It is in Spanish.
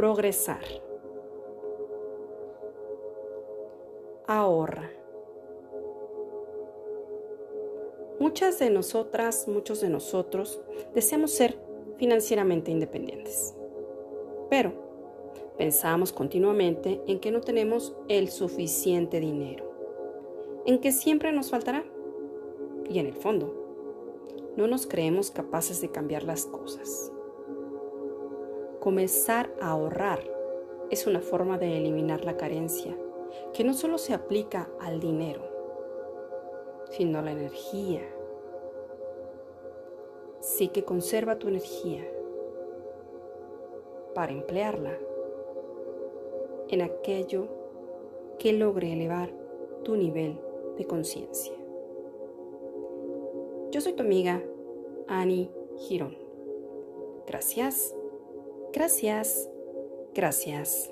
progresar. Ahorra. Muchas de nosotras, muchos de nosotros deseamos ser financieramente independientes. Pero pensamos continuamente en que no tenemos el suficiente dinero, en que siempre nos faltará. Y en el fondo, no nos creemos capaces de cambiar las cosas. Comenzar a ahorrar es una forma de eliminar la carencia, que no solo se aplica al dinero, sino a la energía. Sí que conserva tu energía para emplearla en aquello que logre elevar tu nivel de conciencia. Yo soy tu amiga Annie Girón. Gracias, gracias, gracias.